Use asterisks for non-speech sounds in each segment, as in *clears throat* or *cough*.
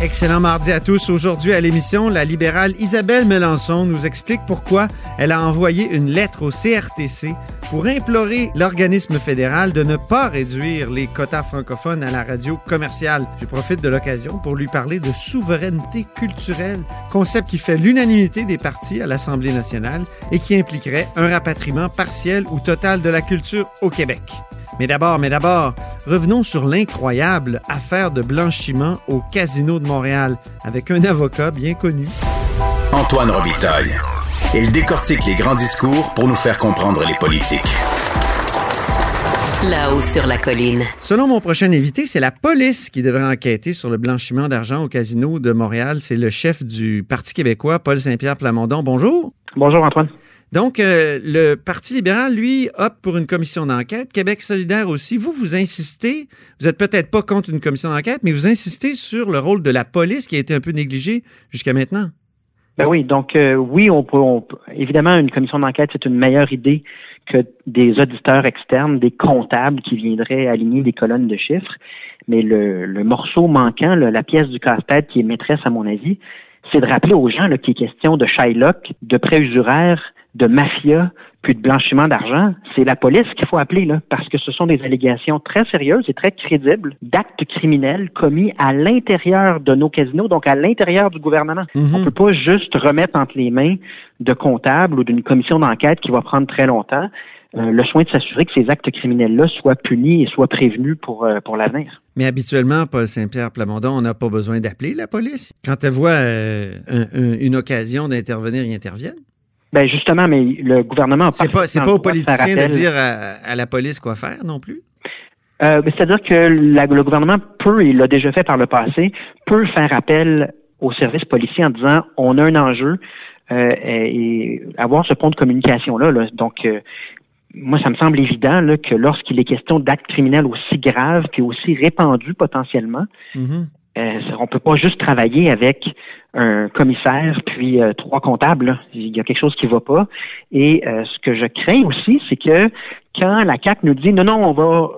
Excellent mardi à tous. Aujourd'hui à l'émission, la libérale Isabelle Melançon nous explique pourquoi elle a envoyé une lettre au CRTC pour implorer l'organisme fédéral de ne pas réduire les quotas francophones à la radio commerciale. Je profite de l'occasion pour lui parler de souveraineté culturelle, concept qui fait l'unanimité des partis à l'Assemblée nationale et qui impliquerait un rapatriement partiel ou total de la culture au Québec. Mais d'abord, mais d'abord, revenons sur l'incroyable affaire de blanchiment au Casino de Montréal avec un avocat bien connu. Antoine Robitaille. Il décortique les grands discours pour nous faire comprendre les politiques. Là-haut sur la colline. Selon mon prochain invité, c'est la police qui devrait enquêter sur le blanchiment d'argent au Casino de Montréal. C'est le chef du Parti québécois, Paul Saint-Pierre Plamondon. Bonjour. Bonjour Antoine. Donc, euh, le Parti libéral, lui, opte pour une commission d'enquête. Québec solidaire aussi. Vous, vous insistez, vous êtes peut-être pas contre une commission d'enquête, mais vous insistez sur le rôle de la police qui a été un peu négligé jusqu'à maintenant. Ben oui, donc euh, oui, on peut, évidemment une commission d'enquête c'est une meilleure idée que des auditeurs externes, des comptables qui viendraient aligner des colonnes de chiffres. Mais le, morceau manquant, la pièce du casse-tête qui est maîtresse à mon avis, c'est de rappeler aux gens qu'il est question de Shylock, de prêts usuraires, de mafia, puis de blanchiment d'argent. C'est la police qu'il faut appeler là, parce que ce sont des allégations très sérieuses et très crédibles d'actes criminels commis à l'intérieur de nos casinos, donc à l'intérieur du gouvernement. Mhm. On peut pas juste remettre entre les mains de comptables ou d'une commission d'enquête qui va prendre très longtemps euh, le soin de s'assurer que ces actes criminels-là soient punis et soient prévenus pour, euh, pour l'avenir. Mais habituellement, Paul Saint-Pierre Plamondon, on n'a pas besoin d'appeler la police. Quand elle voit euh, un- un- une occasion d'intervenir, ils interviennent. Ben justement, mais le gouvernement a C'est pas, c'est pas aux de politiciens de dire à, à la police quoi faire non plus? Euh, ben, C'est-à-dire que la- le gouvernement peut, il l'a déjà fait par le passé, peut faire appel aux services policiers en disant on a un enjeu euh, et avoir ce pont de communication-là. là. Donc, euh, moi, ça me semble évident là, que lorsqu'il est question d'actes criminels aussi graves puis aussi répandus potentiellement, Mhm. euh, on peut pas juste travailler avec un commissaire puis euh, trois comptables. là. Il y a quelque chose qui va pas. Et euh, ce que je crains aussi, c'est que quand la CAC nous dit non, non, on va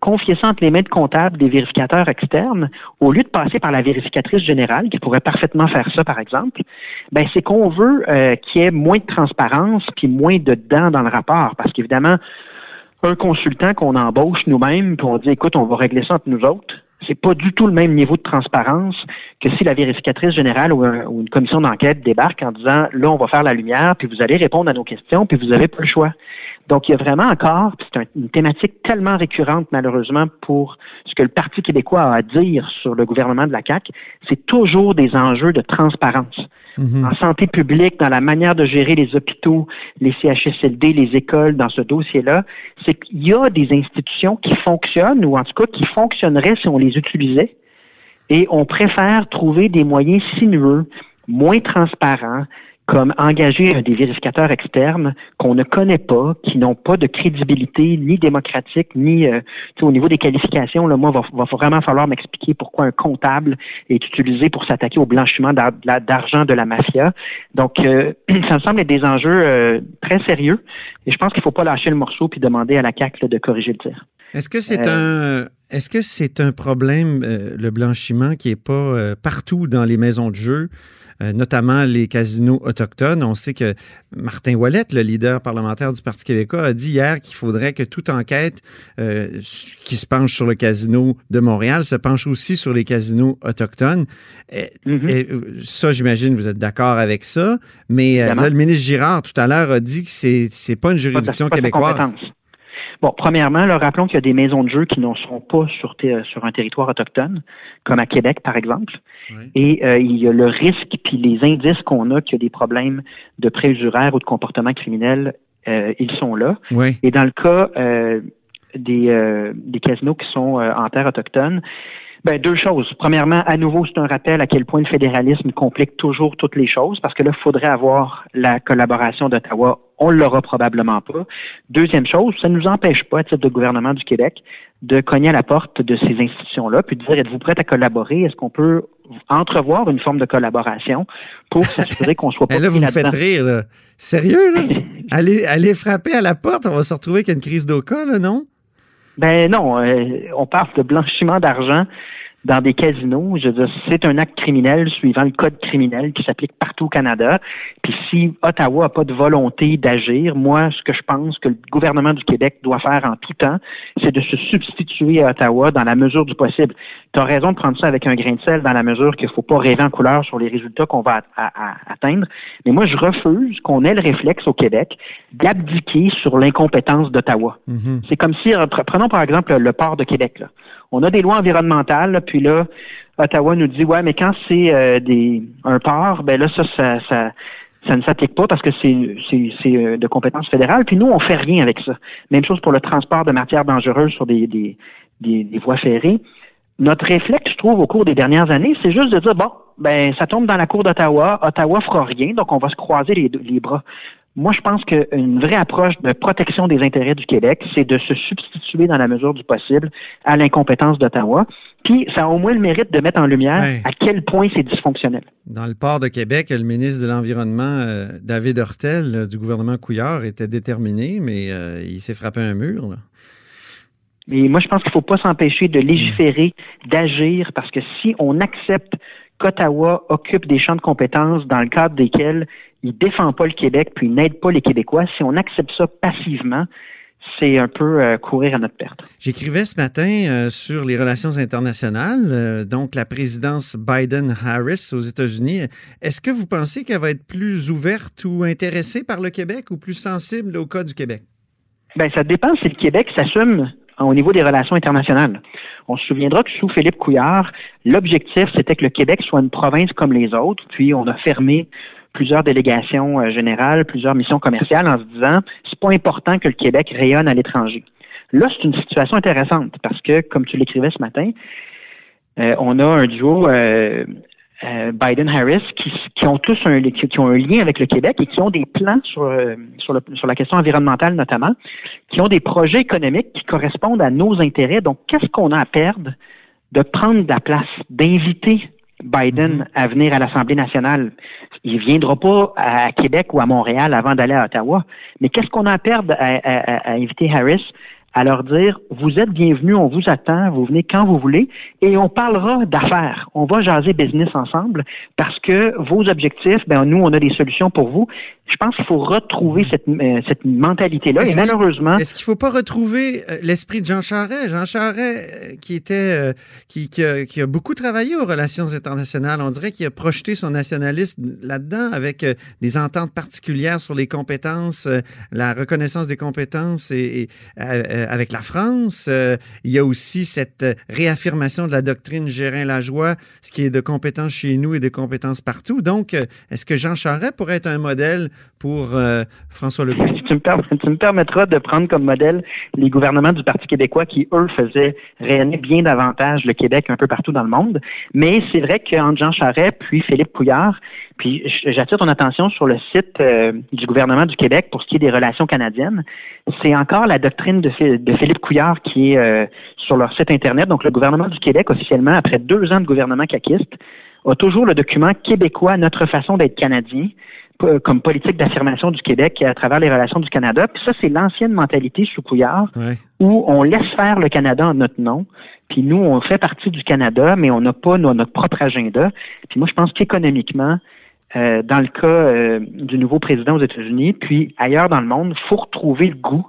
confier ça entre les mains de comptables des vérificateurs externes, au lieu de passer par la vérificatrice générale, qui pourrait parfaitement faire ça, par exemple, ben c'est qu'on veut euh, qu'il y ait moins de transparence puis moins de dans le rapport, parce qu'évidemment, un consultant qu'on embauche nous-mêmes, puis on dit écoute, on va régler ça entre nous autres, c'est pas du tout le même niveau de transparence que si la vérificatrice générale ou, ou une commission d'enquête débarque en disant là, on va faire la lumière, puis vous allez répondre à nos questions, puis vous n'avez pas le choix. Donc, il y a vraiment encore, puis c'est un- une thématique tellement récurrente, malheureusement, pour ce que le Parti québécois a à dire sur le gouvernement de la CAQ, c'est toujours des enjeux de transparence Mhm. en santé publique, dans la manière de gérer les hôpitaux, les CHSLD, les écoles, dans ce dossier-là, c'est qu'il y a des institutions qui fonctionnent, ou en tout cas qui fonctionneraient si on les utilisait, et on préfère trouver des moyens sinueux, moins transparents, comme engager des vérificateurs externes qu'on ne connaît pas, qui n'ont pas de crédibilité ni démocratique, ni euh, au niveau des qualifications. Là, moi, va, va vraiment falloir m'expliquer pourquoi un comptable est utilisé pour s'attaquer au blanchiment d'argent de la mafia. Donc, euh, *clears throat* ça me semble être des enjeux euh, très sérieux. Et je pense qu'il ne faut pas lâcher le morceau puis demander à la CAC là, de corriger le tir. Est-ce que c'est un est-ce que c'est un problème le blanchiment qui est pas partout dans les maisons de jeu, euh, notamment les casinos autochtones. On sait que Martin Ouellette, le leader parlementaire du Parti québécois, a dit hier qu'il faudrait que toute enquête euh, qui se penche sur le casino de Montréal se penche aussi sur les casinos autochtones. Et, Mhm. et, euh, ça, j'imagine, vous êtes d'accord avec ça. Mais euh, là, le ministre Girard, tout à l'heure, a dit que c'est c'est pas une Pas de- juridiction pas québécoise. Bon, premièrement, là, rappelons qu'il y a des maisons de jeu qui ne sont pas sur, sur un territoire autochtone, comme à Québec, par exemple. Oui. Et euh, il y a le risque, puis les indices qu'on a qu'il y a des problèmes de préusuraire ou de comportement criminel, euh, ils sont là. Oui. Et dans le cas euh, des, euh, des casinos qui sont euh, en terre autochtone, ben, deux choses. Premièrement, à nouveau, c'est un rappel à quel point le fédéralisme complique toujours toutes les choses, parce que là, il faudrait avoir la collaboration d'Ottawa. On l'aura probablement pas. Deuxième chose, ça ne nous empêche pas, à titre de gouvernement du Québec, de cogner à la porte de ces institutions-là, puis de dire êtes-vous prête à collaborer? Est-ce qu'on peut entrevoir une forme de collaboration pour s'assurer qu'on soit *laughs* pas. Là, vous me faites rire. Là. Sérieux, là? allez, allez frapper à la porte, on va se retrouver avec une crise d'Oka, là, non? Ben non, euh, on parle de blanchiment d'argent dans des casinos. Je veux dire, c'est un acte criminel suivant le code criminel qui s'applique partout au Canada. Puis si Ottawa n'a pas de volonté d'agir, moi, ce que je pense que le gouvernement du Québec doit faire en tout temps, c'est de se substituer à Ottawa dans la mesure du possible. Tu as raison de prendre ça avec un grain de sel dans la mesure qu'il ne faut pas rêver en couleur sur les résultats qu'on va atteindre. Mais moi, je refuse qu'on ait le réflexe au Québec d'abdiquer sur l'incompétence d'Ottawa. Mm-hmm. C'est comme si, prenons par exemple le port de Québec. Là on a des lois environnementales, puis là, Ottawa nous dit ouais, mais quand c'est euh, des un port, ben là ça ça ça, ne s'applique pas parce que c'est c'est euh, de compétence fédérale. Puis nous, on fait rien avec ça. Même chose pour le transport de matières dangereuses sur des, des, des, voies ferrées. Notre réflexe, je trouve, au cours des dernières années, c'est juste de dire bon, ben ça tombe dans la cour d'Ottawa, Ottawa fera rien, donc on va se croiser les, les bras. Moi, je pense qu'une vraie approche de protection des intérêts du Québec, c'est de se substituer dans la mesure du possible à l'incompétence d'Ottawa. Puis, ça a au moins le mérite de mettre en lumière à quel point c'est dysfonctionnel. Dans le port de Québec, le ministre de l'Environnement, euh, David Hurtel, du gouvernement Couillard, était déterminé, mais euh, il s'est frappé un mur. Mais moi, je pense qu'il ne faut pas s'empêcher de légiférer, d'agir, parce que si on accepte qu'Ottawa occupe des champs de compétences dans le cadre desquels il défend pas le Québec puis il n'aide pas les Québécois, si on accepte ça passivement, c'est un peu euh, courir à notre perte. J'écrivais ce matin euh, sur les relations internationales, euh, donc la présidence Biden-Harris aux États-Unis. Est-ce que vous pensez qu'elle va être plus ouverte ou intéressée par le Québec ou plus sensible au cas du Québec? Bien, ça dépend si le Québec s'assume au niveau des relations internationales. On se souviendra que sous Philippe Couillard, l'objectif, c'était que le Québec soit une province comme les autres, puis on a fermé plusieurs délégations euh, générales, plusieurs missions commerciales en se disant c'est pas important que le Québec rayonne à l'étranger. Là, c'est une situation intéressante parce que, comme tu l'écrivais ce matin, euh, on a un duo euh, Biden-Harris qui, ont tous un, qui, ont un lien avec le Québec et qui ont des plans sur, sur, sur la question environnementale notamment, qui ont des projets économiques qui correspondent à nos intérêts. Donc, qu'est-ce qu'on a à perdre de prendre de la place, d'inviter Biden mhm. à venir à l'Assemblée nationale? Il viendra pas à Québec ou à Montréal avant d'aller à Ottawa. Mais qu'est-ce qu'on a à perdre à inviter Harris à leur dire vous êtes bienvenus, on vous attend, vous venez quand vous voulez et on parlera d'affaires. On va jaser business ensemble parce que vos objectifs, ben nous on a des solutions pour vous. Je pense qu'il faut retrouver cette, euh, cette mentalité-là et malheureusement. Est-ce qu'il ne faut pas retrouver euh, l'esprit de Jean Charest, Jean Charest euh, qui était qui, qui, a, qui, a, beaucoup travaillé aux relations internationales. On dirait qu'il a projeté son nationalisme là-dedans avec des ententes particulières sur les compétences, la reconnaissance des compétences et, et euh, avec la France. Euh, il y a aussi cette réaffirmation de la doctrine Gérin-Lajoie, ce qui est de compétences chez nous et de compétences partout. Donc, euh, est-ce que Jean Charest pourrait être un modèle pour François Legault? Tu me, tu me permettras de prendre comme modèle les gouvernements du Parti québécois qui, eux, faisaient rayonner bien davantage le Québec un peu partout dans le monde. Mais c'est vrai qu'entre Jean Charest puis Philippe Couillard, puis j'attire ton attention sur le site euh, du gouvernement du Québec pour ce qui est des relations canadiennes. C'est encore la doctrine de, Philippe Couillard qui est euh, sur leur site Internet. Donc le gouvernement du Québec, officiellement, après deux ans de gouvernement caquiste, a toujours le document québécois, notre façon d'être canadien, comme politique d'affirmation du Québec à travers les relations du Canada. Puis ça, c'est l'ancienne mentalité sous Couillard, où on laisse faire le Canada en notre nom. Puis nous, on fait partie du Canada, mais on n'a pas notre propre agenda. Puis moi, je pense qu'économiquement, euh, dans le cas euh, du nouveau président aux États-Unis, puis ailleurs dans le monde, il faut retrouver le goût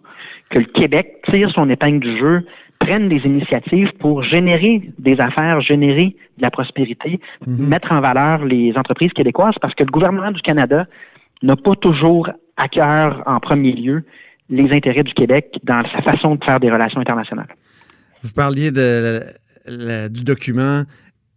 que le Québec tire son épingle du jeu, prenne des initiatives pour générer des affaires, générer de la prospérité, mhm. mettre en valeur les entreprises québécoises, parce que le gouvernement du Canada n'a pas toujours à cœur en premier lieu les intérêts du Québec dans sa façon de faire des relations internationales. Vous parliez de, du document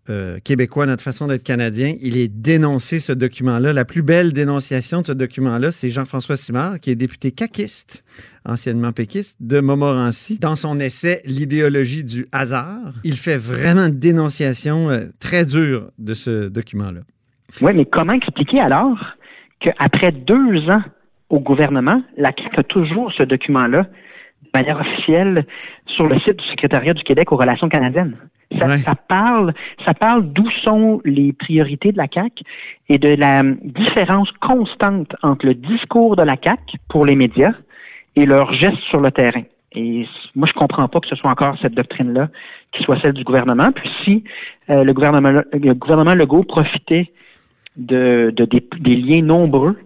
euh, québécois, notre façon d'être canadien, il est dénoncé ce document-là. La plus belle dénonciation de ce document-là, c'est Jean-François Simard, qui est député caquiste, anciennement péquiste, de Montmorency. Dans son essai L'idéologie du hasard, il fait vraiment une dénonciation euh, très dure de ce document-là. Oui, mais comment expliquer alors qu'après deux ans au gouvernement, la CAQ a toujours ce document-là manière officielle sur le site du secrétariat du Québec aux relations canadiennes. Ça, Ouais. ça parle, ça parle d'où sont les priorités de la CAQ et de la différence constante entre le discours de la CAQ pour les médias et leurs gestes sur le terrain. Et moi, je comprends pas que ce soit encore cette doctrine-là qui soit celle du gouvernement. Puis si euh, le gouvernement le gouvernement Legault profitait de, de des, des liens nombreux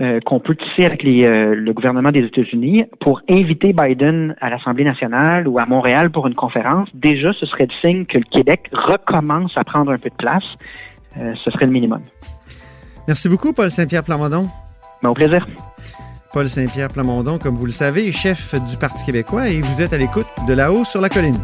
euh, qu'on peut tisser avec les, euh, le gouvernement des États-Unis pour inviter Biden à l'Assemblée nationale ou à Montréal pour une conférence, déjà, ce serait le signe que le Québec recommence à prendre un peu de place. Euh, ce serait le minimum. Merci beaucoup, Paul Saint-Pierre Plamondon. Mais au plaisir. Paul Saint-Pierre Plamondon, comme vous le savez, est chef du Parti québécois et vous êtes à l'écoute de là-haut sur la colline.